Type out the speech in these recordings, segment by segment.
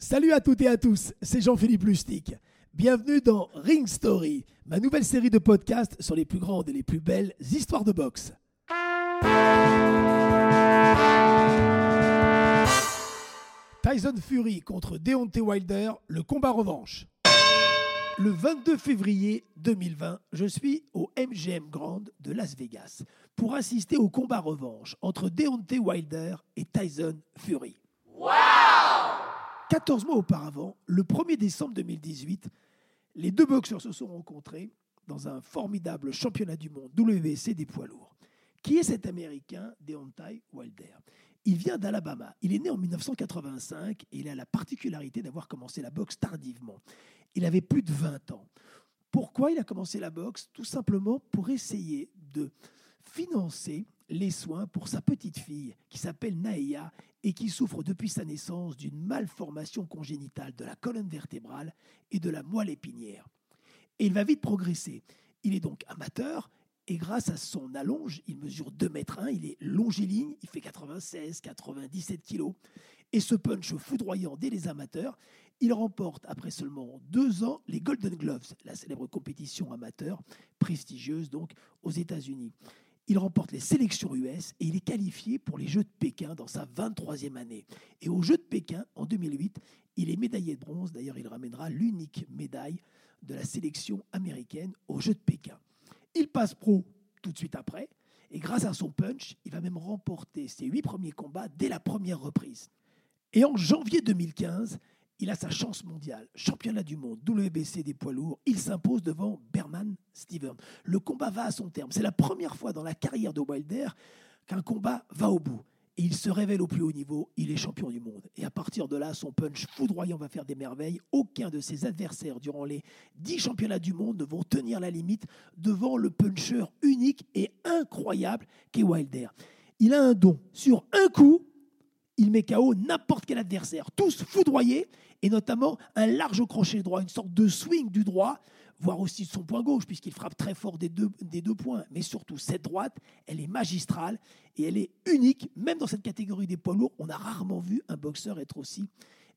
Salut à toutes et à tous, c'est Jean-Philippe Lustig. Bienvenue dans Ring Story, ma nouvelle série de podcasts sur les plus grandes et les plus belles histoires de boxe. Tyson Fury contre Deontay Wilder, le combat revanche. Le 22 février 2020, je suis au MGM Grand de Las Vegas pour assister au combat revanche entre Deontay Wilder et Tyson Fury. 14 mois auparavant, le 1er décembre 2018, les deux boxeurs se sont rencontrés dans un formidable championnat du monde WBC des poids lourds. Qui est cet Américain, Deontay Wilder? Il vient d'Alabama. Il est né en 1985 et il a la particularité d'avoir commencé la boxe tardivement. Il avait plus de 20 ans. Pourquoi il a commencé la boxe? Tout simplement pour essayer de financer les soins pour sa petite fille qui s'appelle Naïa et qui souffre depuis sa naissance d'une malformation congénitale de la colonne vertébrale et de la moelle épinière. Et il va vite progresser. Il est donc amateur et grâce à son allonge, il mesure 2 mètres 1, il est longiligne, il fait 96, 97 kilos. Et ce punch foudroyant dès les amateurs, il remporte après seulement deux ans les Golden Gloves, la célèbre compétition amateur prestigieuse donc aux États-Unis. Il remporte les sélections US et il est qualifié pour les Jeux de Pékin dans sa 23e année. Et aux Jeux de Pékin, en 2008, il est médaillé de bronze. D'ailleurs, il ramènera l'unique médaille de la sélection américaine aux Jeux de Pékin. Il passe pro tout de suite après. Et grâce à son punch, il va même remporter ses huit premiers combats dès la première reprise. Et en janvier 2015, il a sa chance mondiale. Championnat du monde, WBC des poids lourds, il s'impose devant Berman Steven. Le combat va à son terme. C'est la première fois dans la carrière de Wilder qu'un combat va au bout. Et il se révèle au plus haut niveau, il est champion du monde. Et à partir de là, son punch foudroyant va faire des merveilles. Aucun de ses adversaires durant les dix championnats du monde ne vont tenir la limite devant le puncher unique et incroyable qu'est Wilder. Il a un don. Sur un coup, il met KO n'importe quel adversaire, tous foudroyés, et notamment un large crochet droit, une sorte de swing du droit, voire aussi de son point gauche, puisqu'il frappe très fort des deux, des deux points. Mais surtout, cette droite, elle est magistrale et elle est unique. Même dans cette catégorie des poids lourds, on a rarement vu un boxeur être aussi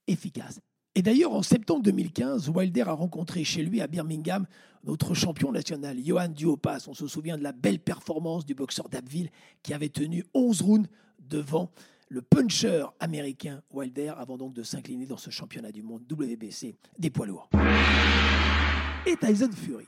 efficace. Et d'ailleurs, en septembre 2015, Wilder a rencontré chez lui à Birmingham notre champion national, Johan Duopas. On se souvient de la belle performance du boxeur d'Abbeville qui avait tenu 11 rounds devant le puncher américain Wilder avant donc de s'incliner dans ce championnat du monde WBC des poids lourds. Et Tyson Fury.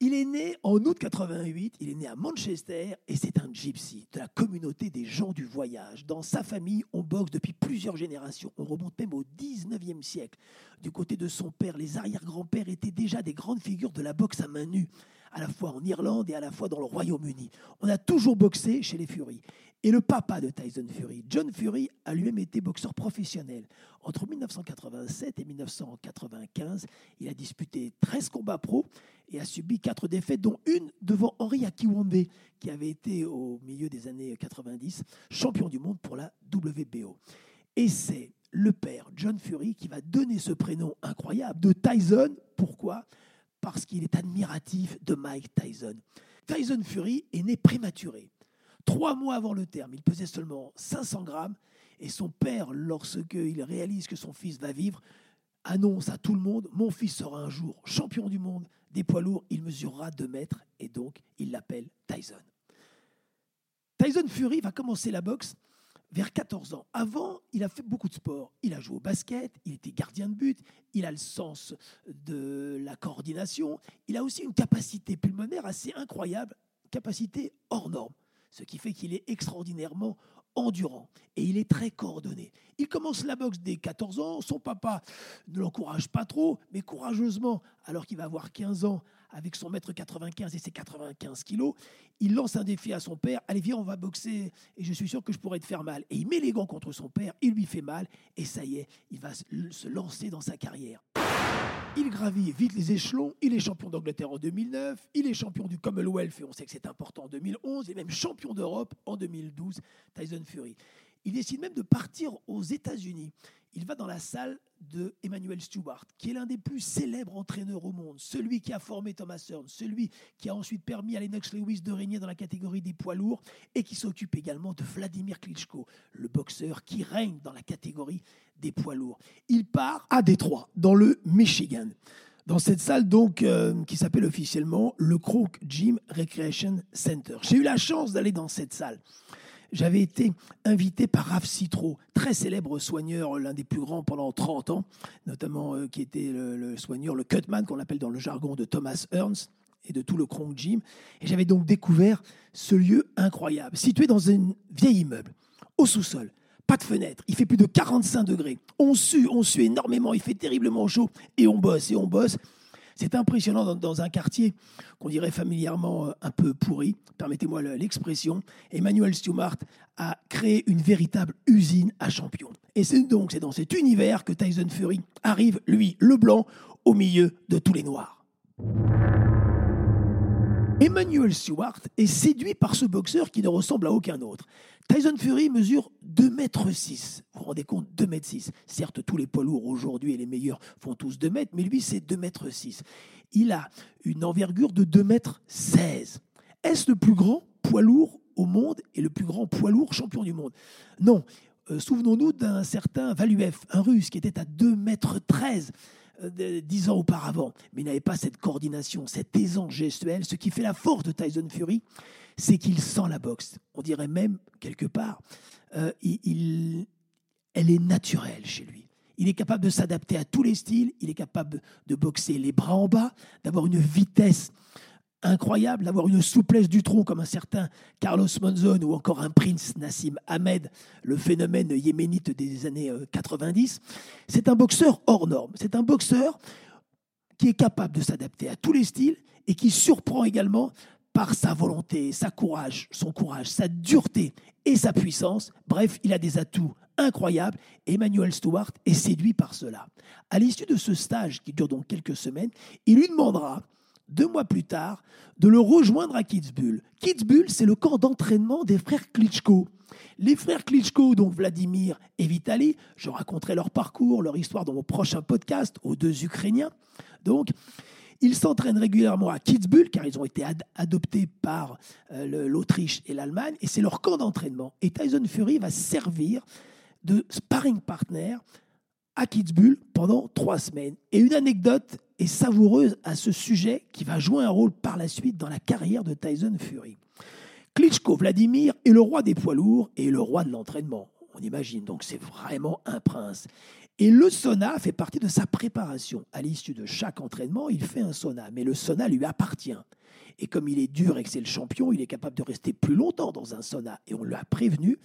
Il est né en août 88, il est né à Manchester et c'est un gypsy de la communauté des gens du voyage. Dans sa famille, on boxe depuis plusieurs générations. On remonte même au 19e siècle. Du côté de son père, les arrière-grands-pères étaient déjà des grandes figures de la boxe à main nue, à la fois en Irlande et à la fois dans le Royaume-Uni. On a toujours boxé chez les Fury. Et le papa de Tyson Fury, John Fury, a lui-même été boxeur professionnel. Entre 1987 et 1995, il a disputé 13 combats pro et a subi 4 défaites, dont une devant Henri Akiwande, qui avait été au milieu des années 90 champion du monde pour la WBO. Et c'est le père, John Fury, qui va donner ce prénom incroyable de Tyson. Pourquoi? Parce qu'il est admiratif de Mike Tyson. Tyson Fury est né prématuré. Trois mois avant le terme, il pesait seulement 500 grammes et son père, lorsqu'il réalise que son fils va vivre, annonce à tout le monde Mon fils sera un jour champion du monde des poids lourds, il mesurera 2 mètres et donc il l'appelle Tyson. Tyson Fury va commencer la boxe vers 14 ans. Avant, il a fait beaucoup de sport. Il a joué au basket, il était gardien de but, il a le sens de la coordination, il a aussi une capacité pulmonaire assez incroyable, capacité hors norme ce qui fait qu'il est extraordinairement endurant et il est très coordonné. Il commence la boxe dès 14 ans, son papa ne l'encourage pas trop, mais courageusement, alors qu'il va avoir 15 ans, avec son mètre 95 et ses 95 kilos, il lance un défi à son père, allez viens on va boxer et je suis sûr que je pourrais te faire mal. Et il met les gants contre son père, il lui fait mal et ça y est, il va se lancer dans sa carrière. Il gravit vite les échelons. Il est champion d'Angleterre en 2009. Il est champion du Commonwealth, et on sait que c'est important en 2011, et même champion d'Europe en 2012, Tyson Fury. Il décide même de partir aux États-Unis. il va dans la salle de Emmanuel Stewart, qui est l'un des plus célèbres entraîneurs au monde, celui qui a formé Thomas Hearn, celui qui a ensuite permis à Lennox Lewis de régner dans la catégorie des poids lourds et qui s'occupe également de Vladimir Klitschko, le boxeur qui règne dans la catégorie des poids lourds. Il part à Détroit, dans le Michigan, dans cette salle donc euh, qui s'appelle officiellement le Crook Gym Recreation Center. J'ai eu la chance d'aller dans cette salle j'avais été invité par Raph Citro, très célèbre soigneur, l'un des plus grands pendant 30 ans, notamment euh, qui était le, soigneur, le cutman qu'on appelle dans le jargon de Thomas Ernst et de tout le Kronk Gym. Et j'avais donc découvert ce lieu incroyable, situé dans un vieil immeuble, au sous-sol. Pas de fenêtre, il fait plus de 45 degrés. On sue, on sue énormément, il fait terriblement chaud et on bosse et on bosse. C'est impressionnant dans, un quartier qu'on dirait familièrement euh, un peu pourri, permettez-moi l'expression. Emmanuel Stewart a créé une véritable usine à champions. Et c'est donc c'est dans cet univers que Tyson Fury arrive, lui, le blanc, au milieu de tous les noirs. Emmanuel Stewart est séduit par ce boxeur qui ne ressemble à aucun autre. Tyson Fury mesure 2 mètres 6. Vous vous rendez compte 2 mètres 6. Certes, tous les poids lourds aujourd'hui et les meilleurs font tous 2 mètres, mais lui, c'est 2 mètres 6. Il a une envergure de 2 mètres 16. Est-ce le plus grand poids lourd au monde et le plus grand poids lourd champion du monde? Non. Euh, souvenons-nous d'un certain Valuev, un russe qui était à 2 mètres 13 euh, dix ans auparavant, mais il n'avait pas cette coordination, cette aisance gestuelle. Ce qui fait la force de Tyson Fury, c'est qu'il sent la boxe. On dirait même, quelque part, euh, il, elle est naturelle chez lui. Il est capable de s'adapter à tous les styles, il est capable de boxer les bras en bas, d'avoir une vitesse incroyable, d'avoir une souplesse du tronc comme un certain Carlos Monzon ou encore un Prince Nassim Ahmed, le phénomène yéménite des années 90. Euh, c'est un boxeur hors norme. C'est un boxeur qui est capable de s'adapter à tous les styles et qui surprend également par sa volonté, sa courage, son courage, sa dureté et sa puissance. Bref, il a des atouts incroyables. Emmanuel Stewart est séduit par cela. À l'issue de ce stage, qui dure donc quelques semaines, il lui demandera deux mois plus tard, de le rejoindre à Kitzbühel. Kitzbühel, c'est le camp d'entraînement des frères Klitschko. Les frères Klitschko, donc Vladimir et Vitali, je raconterai leur parcours, leur histoire dans mon prochain podcast aux deux Ukrainiens. Donc, ils s'entraînent régulièrement à Kitzbühel, car ils ont été adoptés par euh, l'Autriche et l'Allemagne, et c'est leur camp d'entraînement. Et Tyson Fury va servir de sparring partner à Kitzbühel pendant trois semaines. Et une anecdote est savoureuse à ce sujet qui va jouer un rôle par la suite dans la carrière de Tyson Fury. Klitschko Vladimir est le roi des poids lourds et le roi de l'entraînement. On imagine, donc c'est vraiment un prince. Et le sauna fait partie de sa préparation. À l'issue de chaque entraînement, il fait un sauna, mais le sauna lui appartient. Et comme il est dur et que c'est le champion, il est capable de rester plus longtemps dans un sauna. Et on l'a prévenu,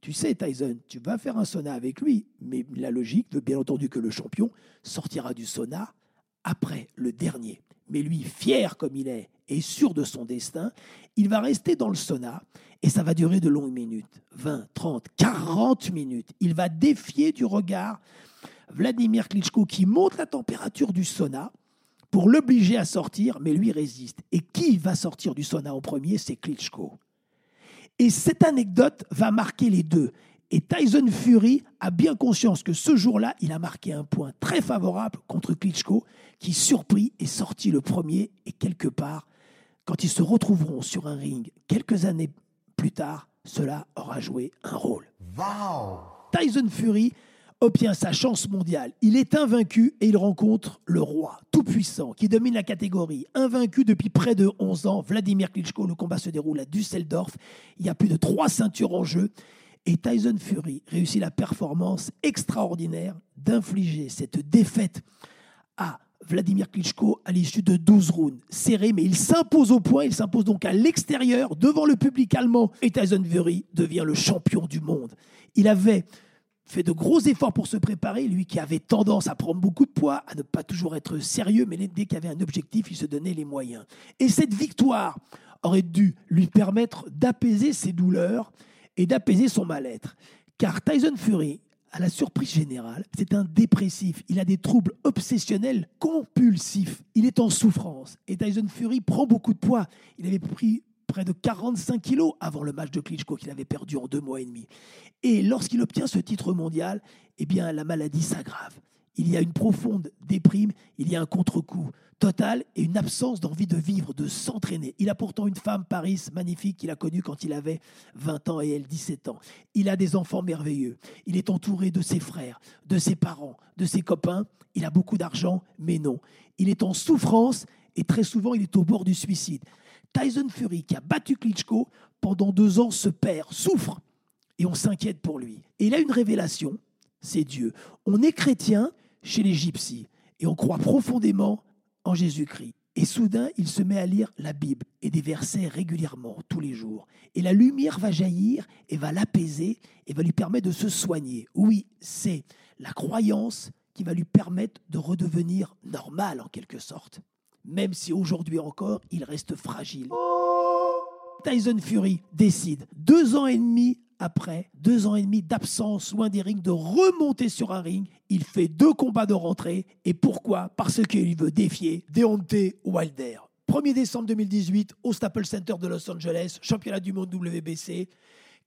tu sais, Tyson, tu vas faire un sauna avec lui, mais la logique veut bien entendu que le champion sortira du sauna après le dernier. Mais lui, fier comme il est et sûr de son destin, il va rester dans le sauna et ça va durer de longues minutes 20, 30, 40 minutes. Il va défier du regard Vladimir Klitschko qui monte la température du sauna pour l'obliger à sortir, mais lui résiste. Et qui va sortir du sauna en premier? C'est Klitschko. Et cette anecdote va marquer les deux. Et Tyson Fury a bien conscience que ce jour-là, il a marqué un point très favorable contre Klitschko, qui surpris est sorti le premier. Et quelque part, quand ils se retrouveront sur un ring quelques années plus tard, cela aura joué un rôle. Tyson Fury obtient sa chance mondiale. Il est invaincu et il rencontre le roi tout-puissant qui domine la catégorie. Invaincu depuis près de 11 ans, Vladimir Klitschko, le combat se déroule à Düsseldorf. Il y a plus de trois ceintures en jeu. Et Tyson Fury réussit la performance extraordinaire d'infliger cette défaite à Vladimir Klitschko à l'issue de 12 rounds. Serré, mais il s'impose au point. Il s'impose donc à l'extérieur, devant le public allemand. Et Tyson Fury devient le champion du monde. Il avait fait de gros efforts pour se préparer, lui qui avait tendance à prendre beaucoup de poids, à ne pas toujours être sérieux, mais dès qu'il avait un objectif, il se donnait les moyens. Et cette victoire aurait dû lui permettre d'apaiser ses douleurs et d'apaiser son mal-être. Car Tyson Fury, à la surprise générale, c'est un dépressif. Il a des troubles obsessionnels compulsifs. Il est en souffrance. Et Tyson Fury prend beaucoup de poids. Il avait pris près de 45 kilos avant le match de Klitschko qu'il avait perdu en deux mois et demi. Et lorsqu'il obtient ce titre mondial, eh bien, la maladie s'aggrave. Il y a une profonde déprime, il y a un contre-coup total et une absence d'envie de vivre, de s'entraîner. Il a pourtant une femme, Paris, magnifique, qu'il a connue quand il avait 20 ans et elle 17 ans. Il a des enfants merveilleux. Il est entouré de ses frères, de ses parents, de ses copains. Il a beaucoup d'argent, mais non. Il est en souffrance et très souvent il est au bord du suicide. Tyson Fury, qui a battu Klitschko pendant deux ans, se perd, souffre et on s'inquiète pour lui. Et il a une révélation, c'est Dieu. On est chrétien chez les gypsies et on croit profondément en Jésus-Christ. Et soudain, il se met à lire la Bible et des versets régulièrement, tous les jours. Et la lumière va jaillir et va l'apaiser et va lui permettre de se soigner. Oui, c'est la croyance qui va lui permettre de redevenir normal en quelque sorte. Même si aujourd'hui encore, il reste fragile. Tyson Fury décide, deux ans et demi après deux ans et demi d'absence loin des rings, de remonter sur un ring. Il fait deux combats de rentrée. Et pourquoi? Parce qu'il veut défier Deontay Wilder. 1er décembre 2018, au Staples Center de Los Angeles, championnat du monde WBC.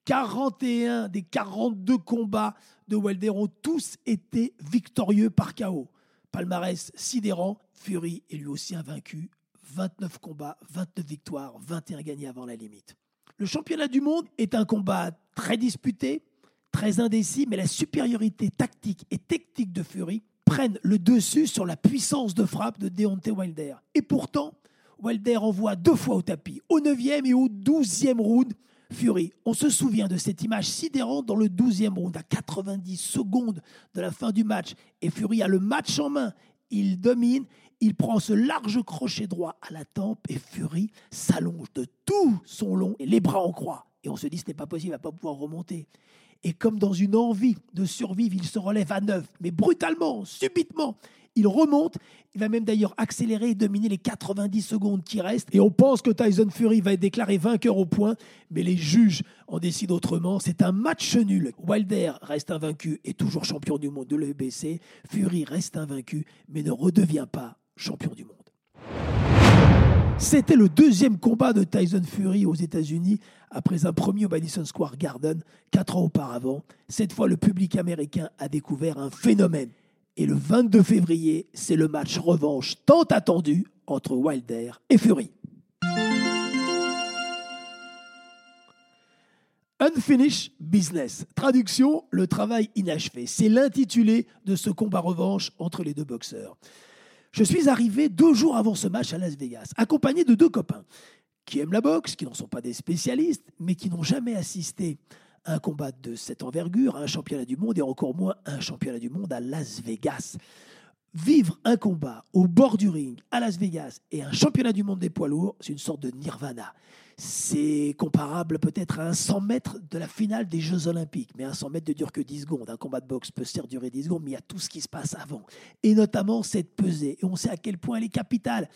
41 des 42 combats de Wilder ont tous été victorieux par KO. Palmarès sidérant, Fury est lui aussi invaincu. 29 combats, 29 victoires, 21 gagnés avant la limite. Le championnat du monde est un combat très disputé, très indécis, mais la supériorité tactique et technique de Fury prennent le dessus sur la puissance de frappe de Deontay Wilder. Et pourtant, Wilder envoie deux fois au tapis, au 9e et au 12e round. Fury, on se souvient de cette image sidérante dans le 12e round, à 90 secondes de la fin du match. Et Fury a le match en main. Il domine, il prend ce large crochet droit à la tempe et Fury s'allonge de tout son long et les bras en croix. Et on se dit, ce n'est pas possible, il ne va pas pouvoir remonter. Et comme dans une envie de survivre, il se relève à neuf, mais brutalement, subitement. Il remonte, il va même d'ailleurs accélérer et dominer les 90 secondes qui restent. Et on pense que Tyson Fury va être déclaré vainqueur au point, mais les juges en décident autrement. C'est un match nul. Wilder reste invaincu et toujours champion du monde de l'EBC. Fury reste invaincu, mais ne redevient pas champion du monde. C'était le deuxième combat de Tyson Fury aux États-Unis après un premier au Madison Square Garden quatre ans auparavant. Cette fois, le public américain a découvert un phénomène. Et le 22 février, c'est le match revanche tant attendu entre Wilder et Fury. Unfinished Business. Traduction, le travail inachevé. C'est l'intitulé de ce combat revanche entre les deux boxeurs. Je suis arrivé deux jours avant ce match à Las Vegas, accompagné de deux copains qui aiment la boxe, qui n'en sont pas des spécialistes, mais qui n'ont jamais assisté à un combat de cette envergure, à un championnat du monde et encore moins à un championnat du monde à Las Vegas. Vivre un combat au bord du ring à Las Vegas et un championnat du monde des poids lourds, c'est une sorte de nirvana. C'est comparable peut-être à un 100 mètres de la finale des Jeux Olympiques. Mais un 100 mètres ne dure que 10 secondes. Un combat de boxe peut certes durer 10 secondes, mais il y a tout ce qui se passe avant. Et notamment cette pesée. Et on sait à quel point elle est capitale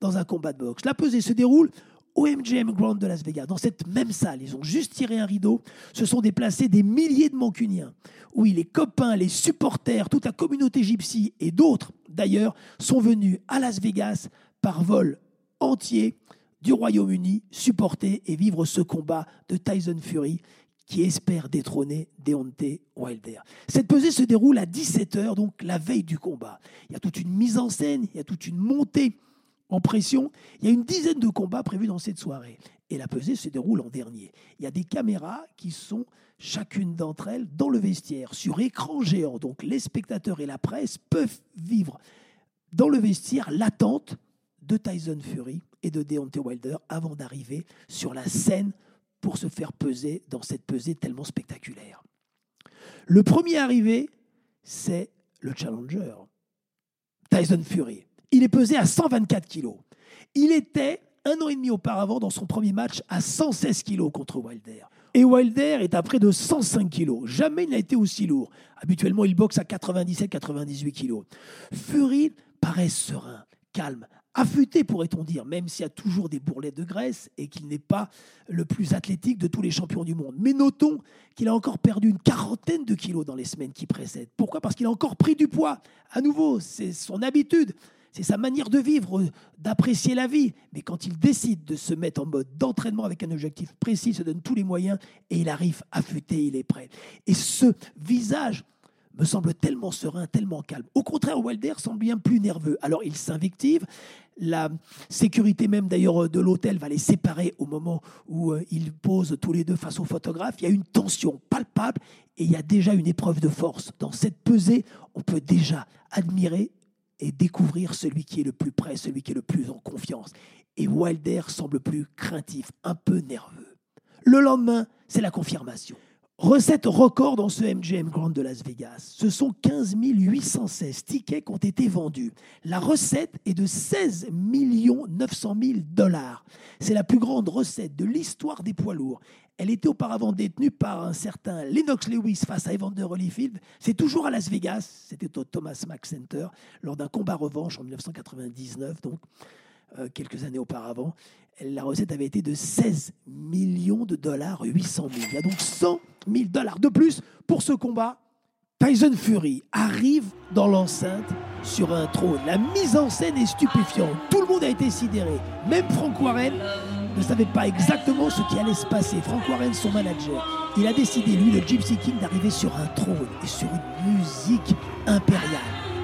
dans un combat de boxe. La pesée se déroule au MGM Grand de Las Vegas, dans cette même salle. Ils ont juste tiré un rideau. Se sont déplacés des milliers de Mancuniens. Oui, les copains, les supporters, toute la communauté gypsy et d'autres, d'ailleurs, sont venus à Las Vegas par vol entier du Royaume-Uni supporter et vivre ce combat de Tyson Fury qui espère détrôner Deontay Wilder. Cette pesée se déroule à 17h, donc la veille du combat. Il y a toute une mise en scène, il y a toute une montée en pression. Il y a une dizaine de combats prévus dans cette soirée. Et la pesée se déroule en dernier. Il y a des caméras qui sont, chacune d'entre elles, dans le vestiaire, sur écran géant. Donc les spectateurs et la presse peuvent vivre dans le vestiaire l'attente de Tyson Fury et de Deontay Wilder avant d'arriver sur la scène pour se faire peser dans cette pesée tellement spectaculaire. Le premier arrivé, c'est le challenger, Tyson Fury. Il est pesé à 124 kilos. Il était un an et demi auparavant dans son premier match à 116 kilos contre Wilder. Et Wilder est à près de 105 kilos. Jamais il n'a été aussi lourd. Habituellement, il boxe à 97-98 kilos. Fury paraît serein, calme, affûté, pourrait-on dire, même s'il y a toujours des bourrelets de graisse et qu'il n'est pas le plus athlétique de tous les champions du monde. Mais notons qu'il a encore perdu une quarantaine de kilos dans les semaines qui précèdent. Pourquoi? Parce qu'il a encore pris du poids. À nouveau, c'est son habitude. c'est sa manière de vivre, d'apprécier la vie. Mais quand il décide de se mettre en mode d'entraînement avec un objectif précis, il se donne tous les moyens et il arrive affûté, il est prêt. Et ce visage me semble tellement serein, tellement calme. Au contraire, Wilder semble bien plus nerveux. Alors il s'invective. La sécurité même d'ailleurs de l'hôtel va les séparer au moment où euh, ils posent tous les deux face au photographe. Il y a une tension palpable et il y a déjà une épreuve de force. Dans cette pesée, on peut déjà admirer et découvrir celui qui est le plus près, celui qui est le plus en confiance. Et Wilder semble plus craintif, un peu nerveux. Le lendemain, c'est la confirmation. Recette record dans ce MGM Grand de Las Vegas. Ce sont 15 816 tickets qui ont été vendus. La recette est de 16 900 000 dollars. C'est la plus grande recette de l'histoire des poids lourds. Elle était auparavant détenue par un certain Lennox Lewis face à Evander Holyfield. C'est toujours à Las Vegas. C'était au Thomas Mack Center lors d'un combat revanche en 1999, donc euh, quelques années auparavant. La recette avait été de 16 millions de dollars, 800 000. Il y a donc 100 000 dollars de plus pour ce combat. Tyson Fury arrive dans l'enceinte sur un trône. La mise en scène est stupéfiante. Tout le monde a été sidéré. Même Frank Warren ne savait pas exactement ce qui allait se passer. Frank Warren, son manager, il a décidé, lui, le Gypsy King, d'arriver sur un trône et sur une musique impériale.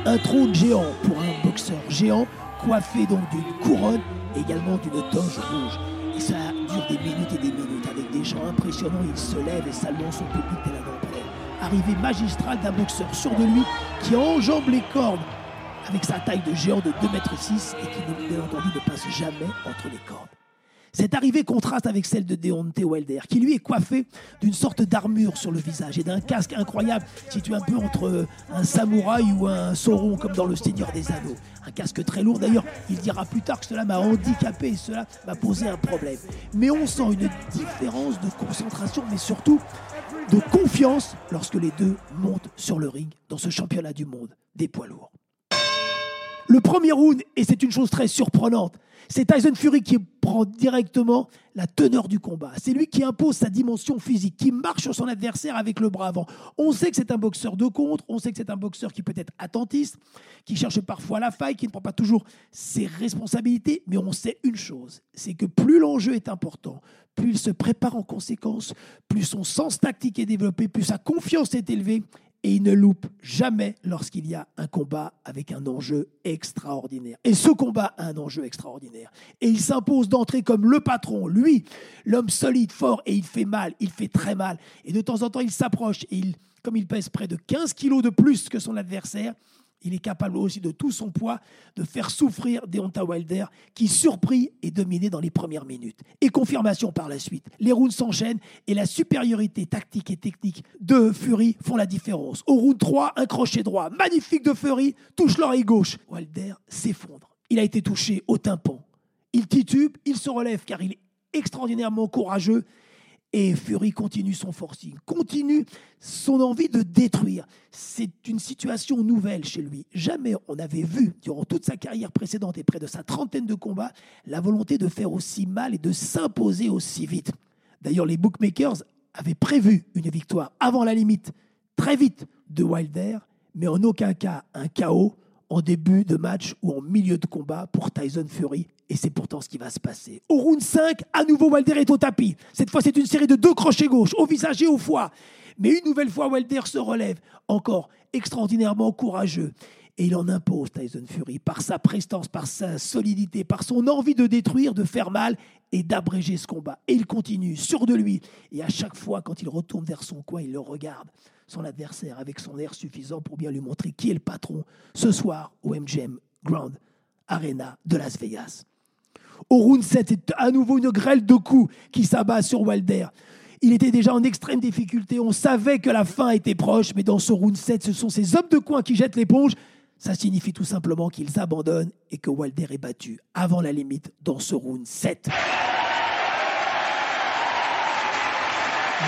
Un trône géant pour un boxeur géant, coiffé donc d'une couronne également d'une toge rouge. Et ça dure des minutes et des minutes avec des gens impressionnants. Il se lève et salue son public tel un empereur. Arrivée magistrale d'un boxeur sûr de lui qui enjambe les cordes avec sa taille de géant de 2 mètres 6 et qui, bien entendu, ne passe jamais entre les cordes. Cette arrivée contraste avec celle de Deontay Wilder, qui lui est coiffé d'une sorte d'armure sur le visage et d'un casque incroyable situé un peu entre un samouraï ou un sauron comme dans le Seigneur des Anneaux. Un casque très lourd d'ailleurs, il dira plus tard que cela m'a handicapé et cela m'a posé un problème. Mais on sent une différence de concentration, mais surtout de confiance lorsque les deux montent sur le ring dans ce championnat du monde des poids lourds. Le premier round, et c'est une chose très surprenante, c'est Tyson Fury qui prend directement la teneur du combat. C'est lui qui impose sa dimension physique, qui marche sur son adversaire avec le bras avant. On sait que c'est un boxeur de contre, on sait que c'est un boxeur qui peut être attentiste, qui cherche parfois la faille, qui ne prend pas toujours ses responsabilités, mais on sait une chose, c'est que plus l'enjeu est important, plus il se prépare en conséquence, plus son sens tactique est développé, plus sa confiance est élevée, et il ne loupe jamais lorsqu'il y a un combat avec un enjeu extraordinaire. Et ce combat a un enjeu extraordinaire. Et il s'impose d'entrer comme le patron, lui, l'homme solide, fort, et il fait mal, il fait très mal. Et de temps en temps, il s'approche, et comme il pèse près de 15 kilos de plus que son adversaire, il est capable aussi de tout son poids de faire souffrir Deonta Wilder, qui surpris et dominé dans les premières minutes. Et confirmation par la suite. Les rounds s'enchaînent et la supériorité tactique et technique de Fury font la différence. Au round 3, un crochet droit magnifique de Fury touche l'oreille gauche. Wilder s'effondre. Il a été touché au tympan. Il titube, il se relève car il est extraordinairement courageux et Fury continue son forcing, continue son envie de détruire. C'est une situation nouvelle chez lui. Jamais on n'avait vu, durant toute sa carrière précédente et près de sa trentaine de combats, la volonté de faire aussi mal et de s'imposer aussi vite. D'ailleurs, les bookmakers avaient prévu une victoire avant la limite, très vite, de Wilder, mais en aucun cas un chaos en début de match ou en milieu de combat pour Tyson Fury. Et c'est pourtant ce qui va se passer. Au round 5, à nouveau, Wilder est au tapis. Cette fois, c'est une série de deux crochets gauche, au visage et au foie. Mais une nouvelle fois, Wilder se relève, encore extraordinairement courageux. Et il en impose Tyson Fury par sa prestance, par sa solidité, par son envie de détruire, de faire mal et d'abréger ce combat. Et il continue, sûr de lui. Et à chaque fois, quand il retourne vers son coin, il le regarde, son adversaire, avec son air suffisant pour bien lui montrer qui est le patron ce soir au MGM Grand Arena de Las Vegas. Au round 7, c'est à nouveau une grêle de coups qui s'abat sur Wilder. Il était déjà en extrême difficulté. On savait que la fin était proche, mais dans ce round 7, ce sont ces hommes de coin qui jettent l'éponge. Ça signifie tout simplement qu'ils abandonnent et que Wilder est battu avant la limite dans ce round 7.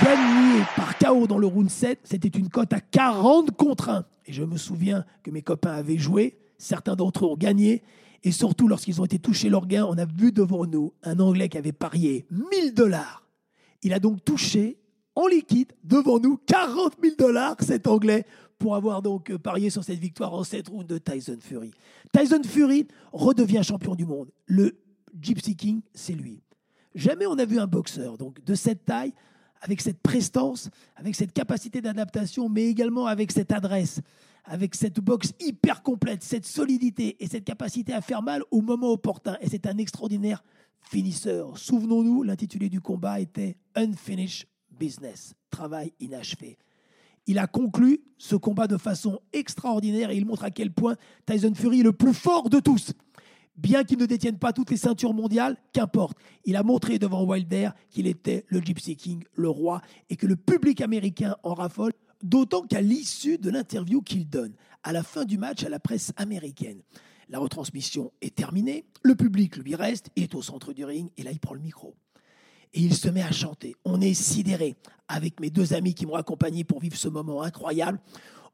Gagné par KO dans le round 7, c'était une cote à 40 contre 1. Et je me souviens que mes copains avaient joué, certains d'entre eux ont gagné, et surtout, lorsqu'ils ont été touchés leur gain, on a vu devant nous un Anglais qui avait parié 1000 dollars. Il a donc touché en liquide devant nous 40 000 dollars, cet Anglais, pour avoir donc parié sur cette victoire en 7 rounds de Tyson Fury. Tyson Fury redevient champion du monde. Le Gypsy King, c'est lui. Jamais on n'a vu un boxeur donc de cette taille, avec cette prestance, avec cette capacité d'adaptation, mais également avec cette adresse, avec cette boxe hyper complète, cette solidité et cette capacité à faire mal au moment opportun. Et c'est un extraordinaire finisseur. Souvenons-nous, l'intitulé du combat était Unfinished Business, travail inachevé. Il a conclu ce combat de façon extraordinaire et il montre à quel point Tyson Fury est le plus fort de tous. Bien qu'il ne détienne pas toutes les ceintures mondiales, qu'importe. Il a montré devant Wilder qu'il était le Gypsy King, le roi, et que le public américain en raffole, d'autant qu'à l'issue de l'interview qu'il donne, à la fin du match à la presse américaine, la retransmission est terminée, le public lui reste, il est au centre du ring, et là il prend le micro. Et il se met à chanter. On est sidéré avec mes deux amis qui m'ont accompagné pour vivre ce moment incroyable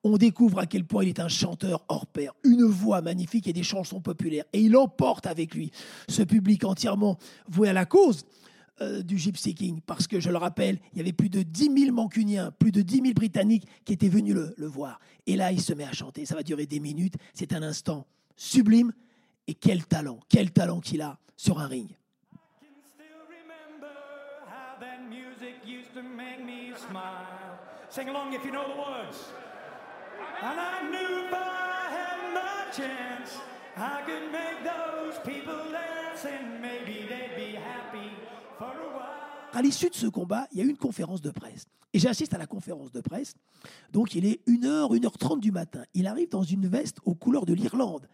on découvre à quel point il est un chanteur hors pair, une voix magnifique et des chansons populaires. Et il emporte avec lui ce public entièrement voué à la cause euh, du Gypsy King, parce que je le rappelle, il y avait plus de 10 000 Mancuniens, plus de 10 000 Britanniques qui étaient venus le, voir. Et là, il se met à chanter, ça va durer des minutes, c'est un instant sublime, et quel talent, quel talent qu'il a sur un ring. Sing along if you know the words. And I knew if I had my chance, I could make those people dance and maybe they'd be happy for a. À l'issue de ce combat, il y a eu une conférence de presse. Et j'assiste à la conférence de presse. Donc il est 1h, 1h30 du matin. Il arrive dans une veste aux couleurs de l'Irlande.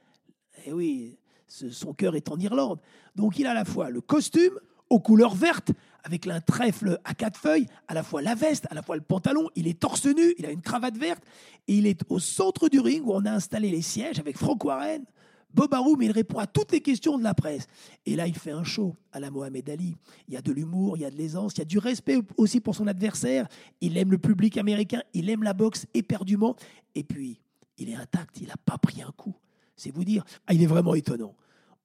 Eh oui, son cœur est en Irlande. Donc il a à la fois le costume aux couleurs vertes, avec un trèfle à quatre feuilles, à la fois la veste, à la fois le pantalon, il est torse nu, il a une cravate verte, et il est au centre du ring où on a installé les sièges avec Franck Warren, Bob Arum, il répond à toutes les questions de la presse. Et là, il fait un show à la Mohamed Ali. Il y a de l'humour, il y a de l'aisance, il y a du respect aussi pour son adversaire. Il aime le public américain, il aime la boxe éperdument. Et puis, il est intact, il n'a pas pris un coup. C'est vous dire, ah, il est vraiment étonnant.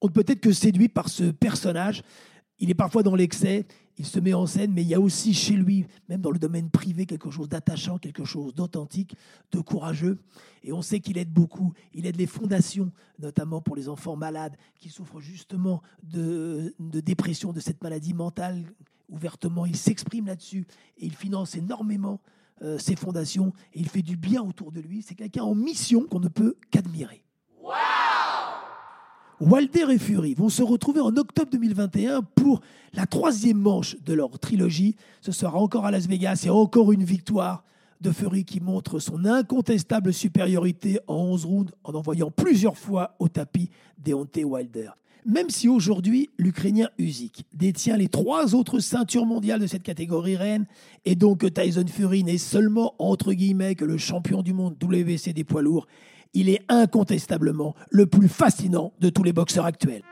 On ne peut être que séduit par ce personnage il est parfois dans l'excès, il se met en scène, mais il y a aussi chez lui, même dans le domaine privé, quelque chose d'attachant, quelque chose d'authentique, de courageux. Et on sait qu'il aide beaucoup. Il aide les fondations, notamment pour les enfants malades qui souffrent justement de, dépression, de cette maladie mentale. Ouvertement, il s'exprime là-dessus et il finance énormément euh, ces fondations et il fait du bien autour de lui. C'est quelqu'un en mission qu'on ne peut qu'admirer. Walder et Fury vont se retrouver en octobre 2021 pour la troisième manche de leur trilogie. Ce sera encore à Las Vegas et encore une victoire de Fury qui montre son incontestable supériorité en 11 rounds en envoyant plusieurs fois au tapis Deontay Wilder. Même si aujourd'hui, l'Ukrainien Usyk détient les trois autres ceintures mondiales de cette catégorie reine, et donc Tyson Fury n'est seulement, entre guillemets, que le champion du monde WC des poids lourds, il est incontestablement le plus fascinant de tous les boxeurs actuels.